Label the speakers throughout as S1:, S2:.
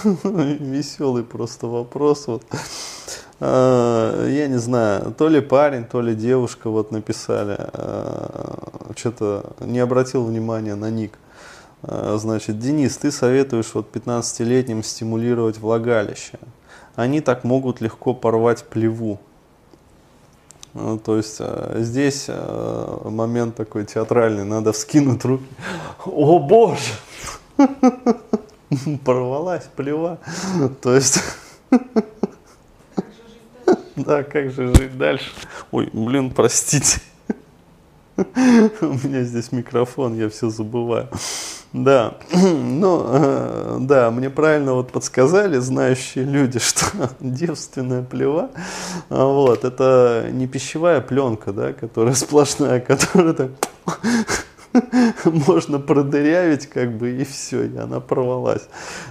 S1: Веселый просто вопрос. Вот. А, я не знаю, то ли парень, то ли девушка вот написали. А, что-то не обратил внимания на ник. А, значит, Денис, ты советуешь вот 15-летним стимулировать влагалище. Они так могут легко порвать плеву. Ну, то есть здесь момент такой театральный, надо вскинуть руки. О боже! Порвалась плева. То есть... Да, как же жить дальше? Ой, блин, простите. У меня здесь микрофон, я все забываю. Да, ну, э, да, мне правильно вот подсказали знающие люди, что девственная плева, вот, это не пищевая пленка, да, которая сплошная, которая так можно продырявить, как бы, и все, и она порвалась.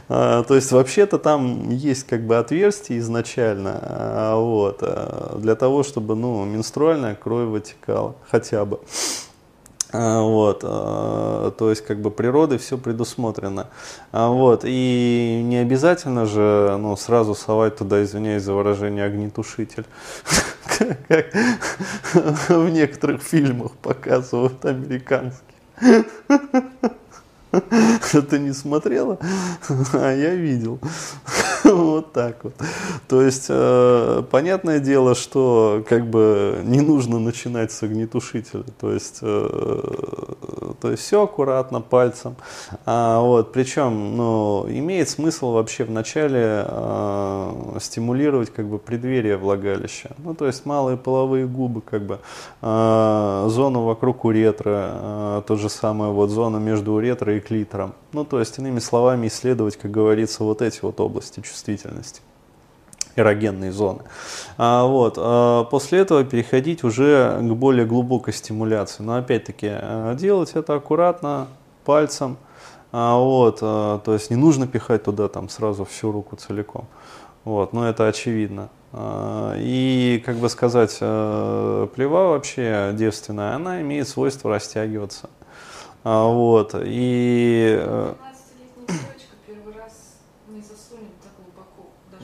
S1: А, то есть, вообще-то там есть, как бы, отверстие изначально, а, вот, а, для того, чтобы, ну, менструальная кровь вытекала, хотя бы. А, вот, а, то есть как бы природой все предусмотрено. А, вот, и не обязательно же ну, сразу совать туда, извиняюсь за выражение, огнетушитель, как в некоторых фильмах показывают американские. Ты не смотрела, а я видел. Вот так вот. То есть, э, понятное дело, что как бы не нужно начинать с огнетушителя. То есть, э, то есть все аккуратно, пальцем. А, вот, причем, ну, имеет смысл вообще вначале э, стимулировать как бы преддверие влагалища. Ну, то есть малые половые губы, как бы, э, зону вокруг уретра, э, то же самое, вот зона между уретрой и клитором. Ну, то есть, иными словами, исследовать, как говорится, вот эти вот области чувствительности эрогенные зоны. А, вот, а после этого переходить уже к более глубокой стимуляции. Но опять-таки э, делать это аккуратно, пальцем. А, вот, а, то есть не нужно пихать туда там сразу всю руку целиком. Вот, но это очевидно. А, и, как бы сказать, э, плева вообще девственная, она имеет свойство растягиваться. А, вот. И... Э,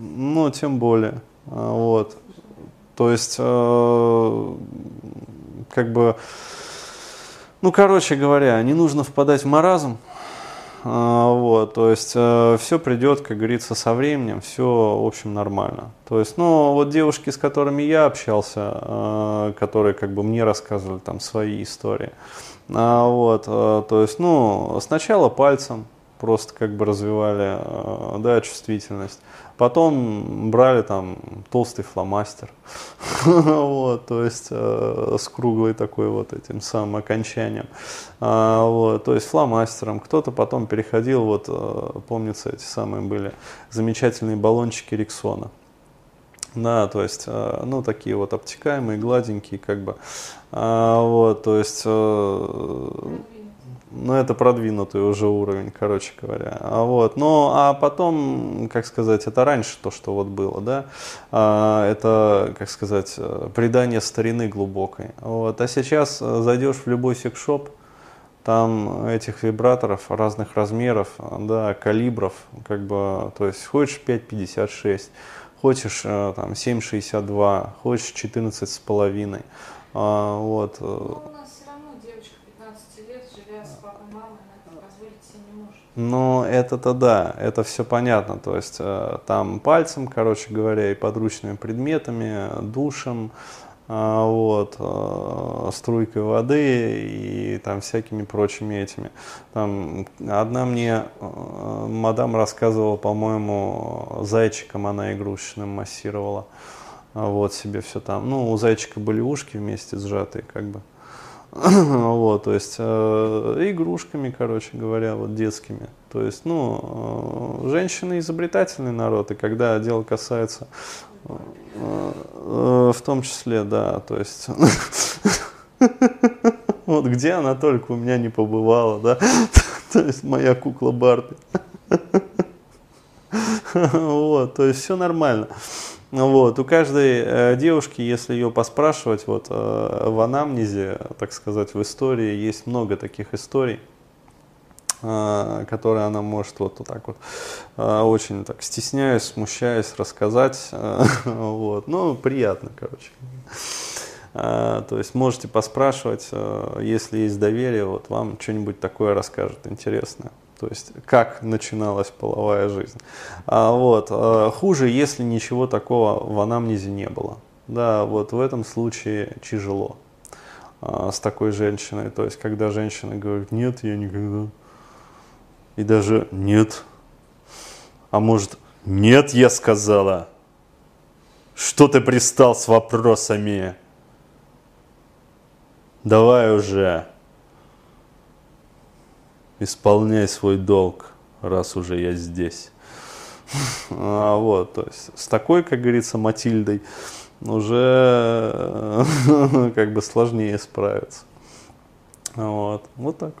S1: ну, тем более. А, вот. То есть, э, как бы, ну, короче говоря, не нужно впадать в маразм. А, вот, то есть э, все придет, как говорится, со временем, все, в общем, нормально. То есть, ну, вот девушки, с которыми я общался, которые как бы мне рассказывали там свои истории, а, вот, то есть, ну, сначала пальцем просто как бы развивали, а, да, чувствительность. Потом брали там толстый фломастер, вот, то есть э, с круглой такой вот этим самым окончанием, а, вот, то есть фломастером. Кто-то потом переходил, вот, э, помнится, эти самые были замечательные баллончики Риксона. Да, то есть, э, ну, такие вот обтекаемые, гладенькие, как бы. А, вот, то есть, э, ну, это продвинутый уже уровень, короче говоря. А вот, ну, а потом, как сказать, это раньше то, что вот было, да, а, это, как сказать, предание старины глубокой. Вот, а сейчас зайдешь в любой секшоп, там этих вибраторов разных размеров, да, калибров, как бы, то есть хочешь 5,56, хочешь э, там 7,62, хочешь 14 с половиной. А, вот.
S2: Но у нас все равно девочка 15 лет, живя с папой и мамой, она это позволить себе может.
S1: Ну, это-то да, это все понятно. То есть э, там пальцем, короче говоря, и подручными предметами, душем, а, вот, а, струйкой воды и там всякими прочими этими. Там одна мне мадам рассказывала, по-моему, зайчиком она игрушечным массировала. Вот себе все там. Ну, у зайчика были ушки вместе сжатые, как бы. Вот, то есть э, игрушками, короче говоря, вот детскими. То есть, ну, э, женщины изобретательный народ, и когда дело касается Э, в том числе, да, то есть... Вот где она только у меня не побывала, да? То есть моя кукла Барби. Вот, то есть все нормально. Вот, у каждой э, девушки, если ее поспрашивать, вот э, в анамнезе, так сказать, в истории есть много таких историй. а, которые она может вот, вот так вот а, очень так стесняясь, смущаясь рассказать. Вот. Ну, приятно, короче. То есть можете поспрашивать, если есть доверие, вот вам что-нибудь такое расскажет интересное. То есть как начиналась половая жизнь. А вот хуже, если ничего такого в анамнезе не было. Да, вот в этом случае тяжело а, с такой женщиной. То есть когда женщина говорит, нет, я никогда и даже нет. А может, нет, я сказала. Что ты пристал с вопросами? Давай уже. Исполняй свой долг, раз уже я здесь. А вот, то есть с такой, как говорится, Матильдой уже как бы сложнее справиться. Вот, вот так.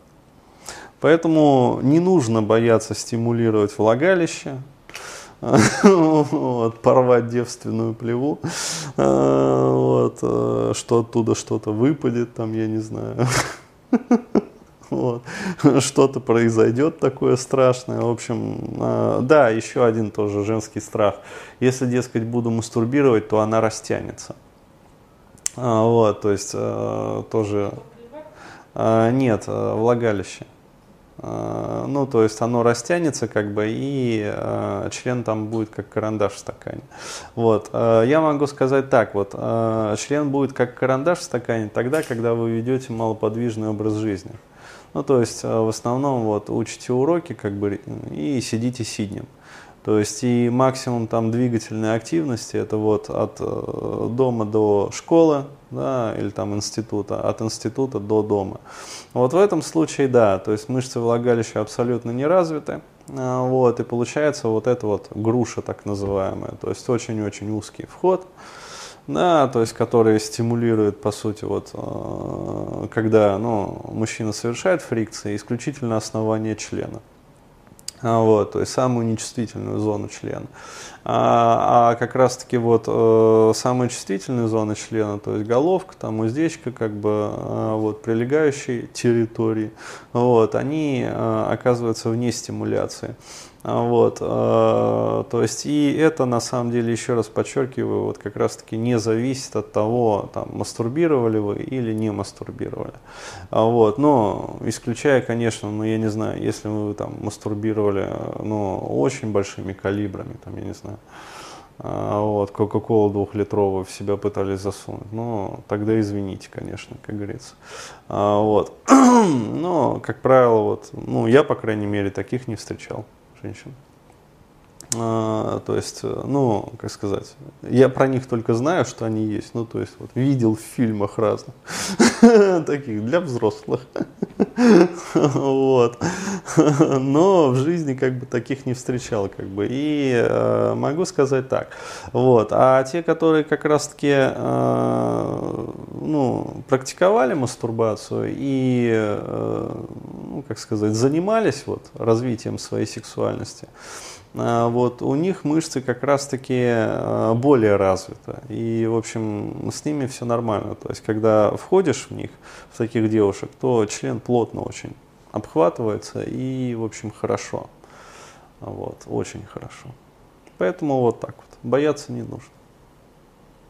S1: Поэтому не нужно бояться стимулировать влагалище, вот, порвать девственную плеву, вот, э, что оттуда что-то выпадет, там, я не знаю, вот, что-то произойдет такое страшное. В общем, э, да, еще один тоже женский страх. Если, дескать, буду мастурбировать, то она растянется. А, вот, то есть э, тоже... Нет, влагалище. А, ну, то есть оно растянется как бы, и э, член там будет как карандаш в стакане. Вот. Э, я могу сказать так, вот, э, член будет как карандаш в стакане тогда, когда вы ведете малоподвижный образ жизни. Ну, то есть э, в основном вот учите уроки как бы и сидите сиднем. То есть и максимум там двигательной активности это вот от э, дома до школы, да, или там института, от института до дома. Вот в этом случае, да, то есть мышцы влагалища абсолютно не развиты, а, вот, и получается вот эта вот груша так называемая, то есть очень-очень узкий вход, да, то есть который стимулирует, по сути, вот, э, когда, ну, мужчина совершает фрикции, исключительно основание члена. А, вот, то есть самую нечувствительную зону члена. А, а как раз-таки вот э, самые чувствительные зоны члена, то есть головка, там уздечка, как бы э, вот прилегающие территории, вот, они э, оказываются вне стимуляции. А, вот, э, то есть и это на самом деле, еще раз подчеркиваю, вот как раз таки не зависит от того, там, мастурбировали вы или не мастурбировали. Вот, но исключая, конечно, ну я не знаю, если вы там мастурбировали, ну, очень большими калибрами, там, я не знаю, а, вот, Кока-Колу двухлитровую в себя пытались засунуть. Ну, тогда извините, конечно, как говорится. А, вот. Но, как правило, вот, ну, я, по крайней мере, таких не встречал женщин. А, то есть, э, ну, как сказать, я про них только знаю, что они есть. Ну, то есть, вот, видел в фильмах разных, таких для взрослых. вот. Но в жизни как бы таких не встречал, как бы. И э, могу сказать так. Вот. А те, которые как раз-таки, э, ну, практиковали мастурбацию и, э, ну, как сказать, занимались вот развитием своей сексуальности, вот, у них мышцы как раз-таки а, более развиты. И, в общем, с ними все нормально. То есть, когда входишь в них, в таких девушек, то член плотно очень обхватывается и, в общем, хорошо. Вот, очень хорошо. Поэтому вот так вот. Бояться не нужно.